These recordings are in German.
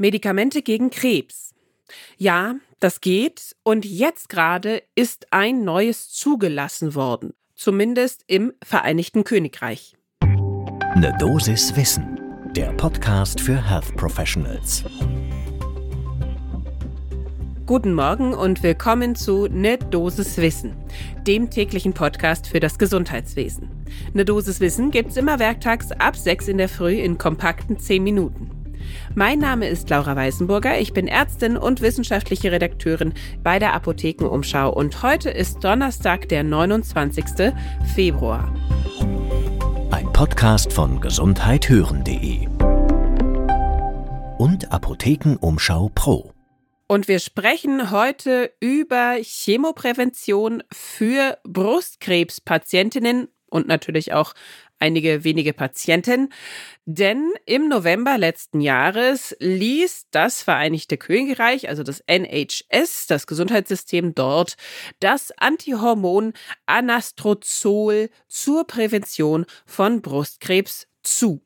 Medikamente gegen Krebs. Ja, das geht und jetzt gerade ist ein neues zugelassen worden, zumindest im Vereinigten Königreich. Ne Dosis Wissen, der Podcast für Health Professionals. Guten Morgen und willkommen zu Ne Dosis Wissen, dem täglichen Podcast für das Gesundheitswesen. Ne Dosis Wissen gibt's immer werktags ab 6 in der Früh in kompakten 10 Minuten. Mein Name ist Laura Weißenburger, ich bin Ärztin und wissenschaftliche Redakteurin bei der Apothekenumschau und heute ist Donnerstag, der 29. Februar. Ein Podcast von gesundheithören.de und Apothekenumschau Pro. Und wir sprechen heute über Chemoprävention für Brustkrebspatientinnen und natürlich auch einige wenige Patienten. Denn im November letzten Jahres ließ das Vereinigte Königreich, also das NHS, das Gesundheitssystem dort, das Antihormon Anastrozol zur Prävention von Brustkrebs zu.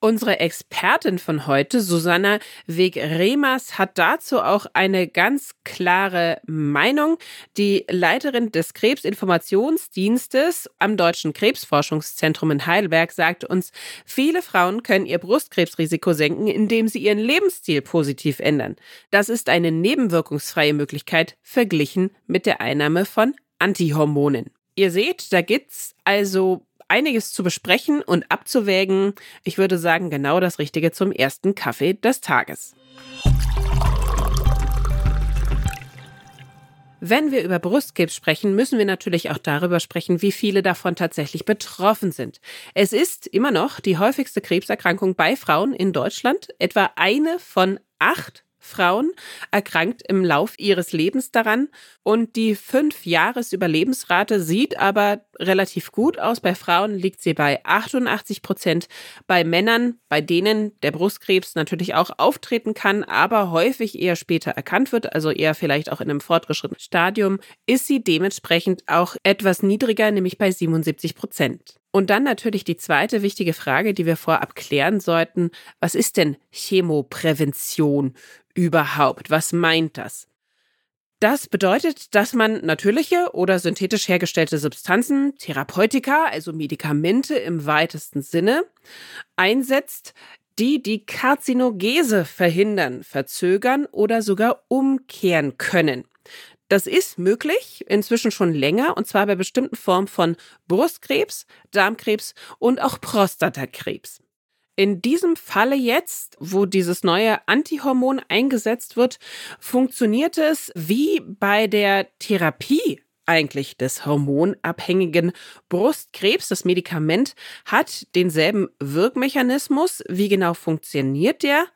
Unsere Expertin von heute, Susanna Weg-Remers, hat dazu auch eine ganz klare Meinung. Die Leiterin des Krebsinformationsdienstes am Deutschen Krebsforschungszentrum in Heidelberg sagt uns, viele Frauen können ihr Brustkrebsrisiko senken, indem sie ihren Lebensstil positiv ändern. Das ist eine nebenwirkungsfreie Möglichkeit verglichen mit der Einnahme von Antihormonen. Ihr seht, da gibt's also einiges zu besprechen und abzuwägen. Ich würde sagen, genau das Richtige zum ersten Kaffee des Tages. Wenn wir über Brustkrebs sprechen, müssen wir natürlich auch darüber sprechen, wie viele davon tatsächlich betroffen sind. Es ist immer noch die häufigste Krebserkrankung bei Frauen in Deutschland. Etwa eine von acht Frauen erkrankt im Lauf ihres Lebens daran und die Fünf-Jahres-Überlebensrate sieht aber relativ gut aus. Bei Frauen liegt sie bei 88 Prozent. Bei Männern, bei denen der Brustkrebs natürlich auch auftreten kann, aber häufig eher später erkannt wird, also eher vielleicht auch in einem fortgeschrittenen Stadium, ist sie dementsprechend auch etwas niedriger, nämlich bei 77 Prozent. Und dann natürlich die zweite wichtige Frage, die wir vorab klären sollten. Was ist denn Chemoprävention überhaupt? Was meint das? Das bedeutet, dass man natürliche oder synthetisch hergestellte Substanzen, Therapeutika, also Medikamente im weitesten Sinne, einsetzt, die die Karzinogese verhindern, verzögern oder sogar umkehren können. Das ist möglich, inzwischen schon länger, und zwar bei bestimmten Formen von Brustkrebs, Darmkrebs und auch Prostatakrebs. In diesem Falle jetzt, wo dieses neue Antihormon eingesetzt wird, funktioniert es wie bei der Therapie eigentlich des hormonabhängigen Brustkrebs. Das Medikament hat denselben Wirkmechanismus. Wie genau funktioniert der?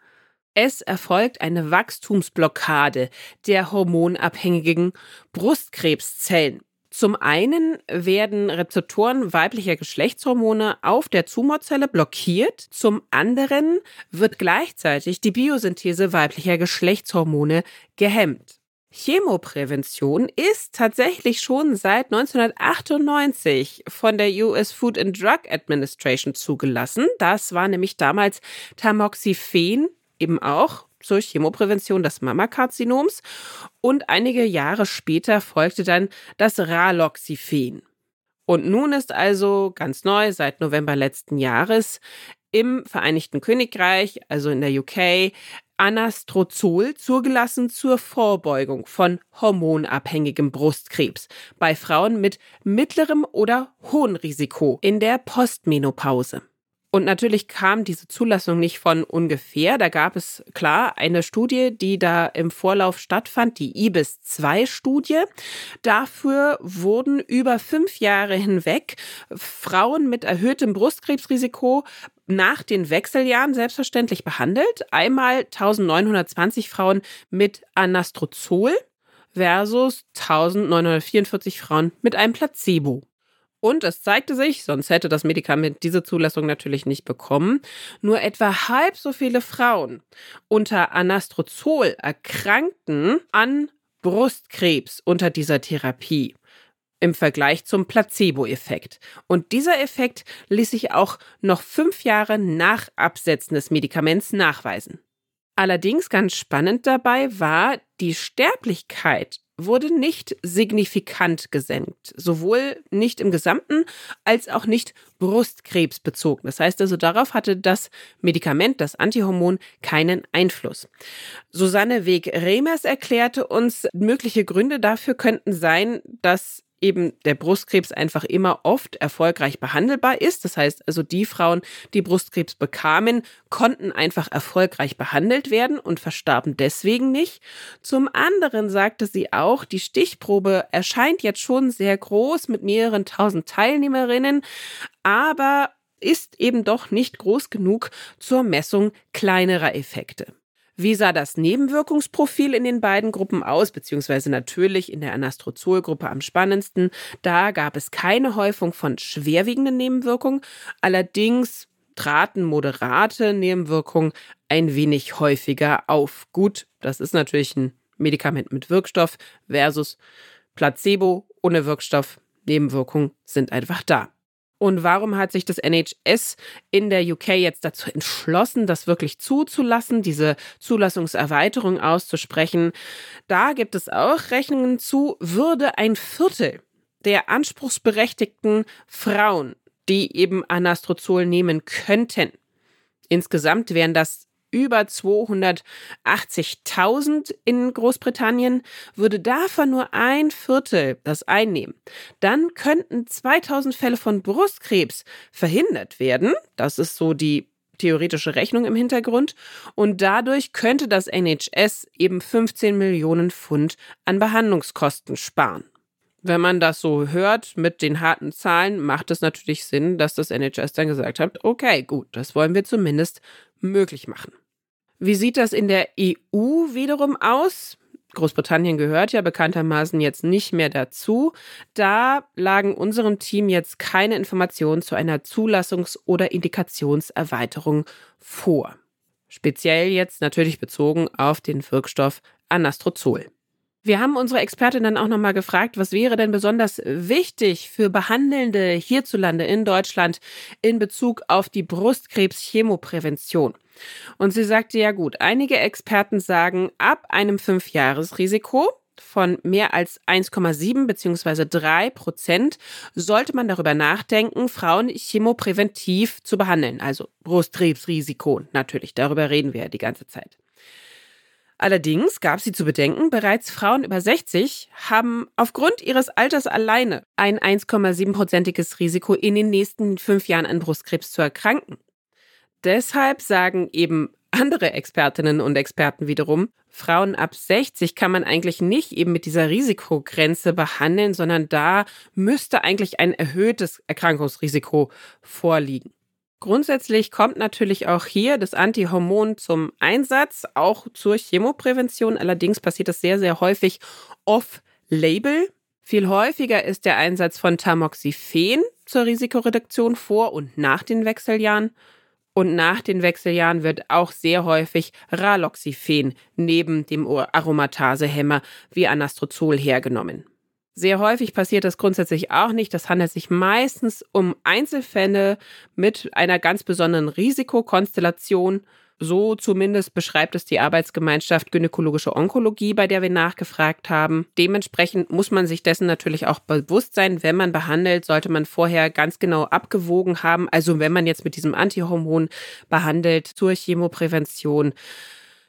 Es erfolgt eine Wachstumsblockade der hormonabhängigen Brustkrebszellen. Zum einen werden Rezeptoren weiblicher Geschlechtshormone auf der Tumorzelle blockiert, zum anderen wird gleichzeitig die Biosynthese weiblicher Geschlechtshormone gehemmt. Chemoprävention ist tatsächlich schon seit 1998 von der US Food and Drug Administration zugelassen. Das war nämlich damals Tamoxifen eben auch zur Chemoprävention des Mammakarzinoms und einige Jahre später folgte dann das Raloxifen. Und nun ist also ganz neu seit November letzten Jahres im Vereinigten Königreich, also in der UK, Anastrozol zugelassen zur Vorbeugung von hormonabhängigem Brustkrebs bei Frauen mit mittlerem oder hohem Risiko in der Postmenopause. Und natürlich kam diese Zulassung nicht von ungefähr. Da gab es klar eine Studie, die da im Vorlauf stattfand, die IBIS-2-Studie. Dafür wurden über fünf Jahre hinweg Frauen mit erhöhtem Brustkrebsrisiko nach den Wechseljahren selbstverständlich behandelt. Einmal 1920 Frauen mit Anastrozol versus 1944 Frauen mit einem Placebo. Und es zeigte sich, sonst hätte das Medikament diese Zulassung natürlich nicht bekommen, nur etwa halb so viele Frauen unter Anastrozol erkrankten an Brustkrebs unter dieser Therapie im Vergleich zum Placebo-Effekt. Und dieser Effekt ließ sich auch noch fünf Jahre nach Absetzen des Medikaments nachweisen. Allerdings ganz spannend dabei war, die Sterblichkeit wurde nicht signifikant gesenkt, sowohl nicht im Gesamten als auch nicht brustkrebsbezogen. Das heißt also, darauf hatte das Medikament, das Antihormon, keinen Einfluss. Susanne Weg-Remers erklärte uns, mögliche Gründe dafür könnten sein, dass eben der Brustkrebs einfach immer oft erfolgreich behandelbar ist. Das heißt also, die Frauen, die Brustkrebs bekamen, konnten einfach erfolgreich behandelt werden und verstarben deswegen nicht. Zum anderen sagte sie auch, die Stichprobe erscheint jetzt schon sehr groß mit mehreren tausend Teilnehmerinnen, aber ist eben doch nicht groß genug zur Messung kleinerer Effekte. Wie sah das Nebenwirkungsprofil in den beiden Gruppen aus, beziehungsweise natürlich in der Anastrozol-Gruppe am spannendsten? Da gab es keine Häufung von schwerwiegenden Nebenwirkungen, allerdings traten moderate Nebenwirkungen ein wenig häufiger auf. Gut, das ist natürlich ein Medikament mit Wirkstoff versus Placebo ohne Wirkstoff. Nebenwirkungen sind einfach da. Und warum hat sich das NHS in der UK jetzt dazu entschlossen, das wirklich zuzulassen, diese Zulassungserweiterung auszusprechen? Da gibt es auch Rechnungen zu, würde ein Viertel der anspruchsberechtigten Frauen, die eben Anastrozol nehmen könnten, insgesamt wären das über 280.000 in Großbritannien, würde davon nur ein Viertel das einnehmen. Dann könnten 2000 Fälle von Brustkrebs verhindert werden. Das ist so die theoretische Rechnung im Hintergrund. Und dadurch könnte das NHS eben 15 Millionen Pfund an Behandlungskosten sparen. Wenn man das so hört mit den harten Zahlen, macht es natürlich Sinn, dass das NHS dann gesagt hat, okay, gut, das wollen wir zumindest möglich machen. Wie sieht das in der EU wiederum aus? Großbritannien gehört ja bekanntermaßen jetzt nicht mehr dazu. Da lagen unserem Team jetzt keine Informationen zu einer Zulassungs- oder Indikationserweiterung vor. Speziell jetzt natürlich bezogen auf den Wirkstoff Anastrozol. Wir haben unsere Expertin dann auch nochmal gefragt, was wäre denn besonders wichtig für Behandelnde hierzulande in Deutschland in Bezug auf die Brustkrebs-Chemoprävention. Und sie sagte, ja gut, einige Experten sagen, ab einem Fünfjahresrisiko von mehr als 1,7 bzw. 3 Prozent sollte man darüber nachdenken, Frauen chemopräventiv zu behandeln. Also Brustkrebsrisiko natürlich, darüber reden wir ja die ganze Zeit. Allerdings gab sie zu bedenken, bereits Frauen über 60 haben aufgrund ihres Alters alleine ein 1,7-prozentiges Risiko in den nächsten fünf Jahren an Brustkrebs zu erkranken. Deshalb sagen eben andere Expertinnen und Experten wiederum, Frauen ab 60 kann man eigentlich nicht eben mit dieser Risikogrenze behandeln, sondern da müsste eigentlich ein erhöhtes Erkrankungsrisiko vorliegen. Grundsätzlich kommt natürlich auch hier das Antihormon zum Einsatz, auch zur Chemoprävention. Allerdings passiert das sehr, sehr häufig off-label. Viel häufiger ist der Einsatz von Tamoxifen zur Risikoreduktion vor und nach den Wechseljahren. Und nach den Wechseljahren wird auch sehr häufig Raloxifen neben dem Aromatasehemmer wie Anastrozol hergenommen. Sehr häufig passiert das grundsätzlich auch nicht. Das handelt sich meistens um Einzelfälle mit einer ganz besonderen Risikokonstellation. So zumindest beschreibt es die Arbeitsgemeinschaft Gynäkologische Onkologie, bei der wir nachgefragt haben. Dementsprechend muss man sich dessen natürlich auch bewusst sein. Wenn man behandelt, sollte man vorher ganz genau abgewogen haben. Also wenn man jetzt mit diesem Antihormon behandelt zur Chemoprävention,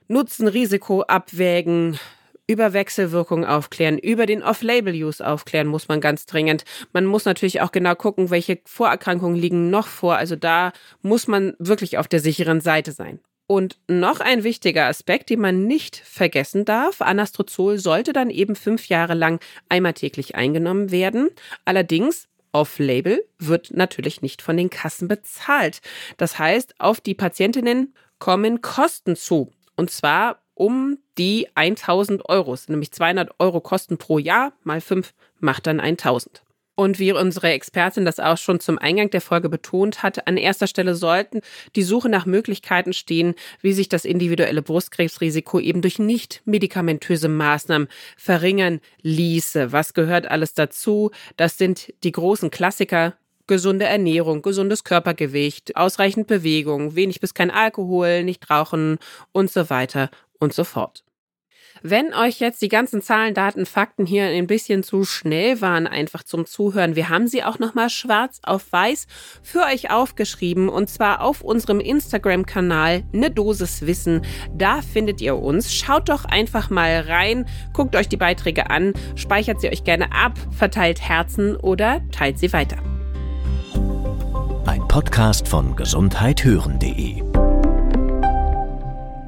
Nutzen, Risiko abwägen, über Wechselwirkungen aufklären, über den Off-Label-Use aufklären muss man ganz dringend. Man muss natürlich auch genau gucken, welche Vorerkrankungen liegen noch vor. Also da muss man wirklich auf der sicheren Seite sein. Und noch ein wichtiger Aspekt, den man nicht vergessen darf, Anastrozol sollte dann eben fünf Jahre lang einmal täglich eingenommen werden. Allerdings Off-Label wird natürlich nicht von den Kassen bezahlt. Das heißt, auf die Patientinnen kommen Kosten zu. Und zwar um die 1000 Euro. nämlich 200 Euro Kosten pro Jahr, mal 5 macht dann 1000. Und wie unsere Expertin das auch schon zum Eingang der Folge betont hat, an erster Stelle sollten die Suche nach Möglichkeiten stehen, wie sich das individuelle Brustkrebsrisiko eben durch nicht medikamentöse Maßnahmen verringern ließe. Was gehört alles dazu? Das sind die großen Klassiker, Gesunde Ernährung, gesundes Körpergewicht, ausreichend Bewegung, wenig bis kein Alkohol, nicht rauchen und so weiter und so fort. Wenn euch jetzt die ganzen Zahlen, Daten, Fakten hier ein bisschen zu schnell waren, einfach zum Zuhören, wir haben sie auch nochmal schwarz auf weiß für euch aufgeschrieben und zwar auf unserem Instagram-Kanal Ne Dosis Wissen. Da findet ihr uns. Schaut doch einfach mal rein, guckt euch die Beiträge an, speichert sie euch gerne ab, verteilt Herzen oder teilt sie weiter. Ein Podcast von gesundheithören.de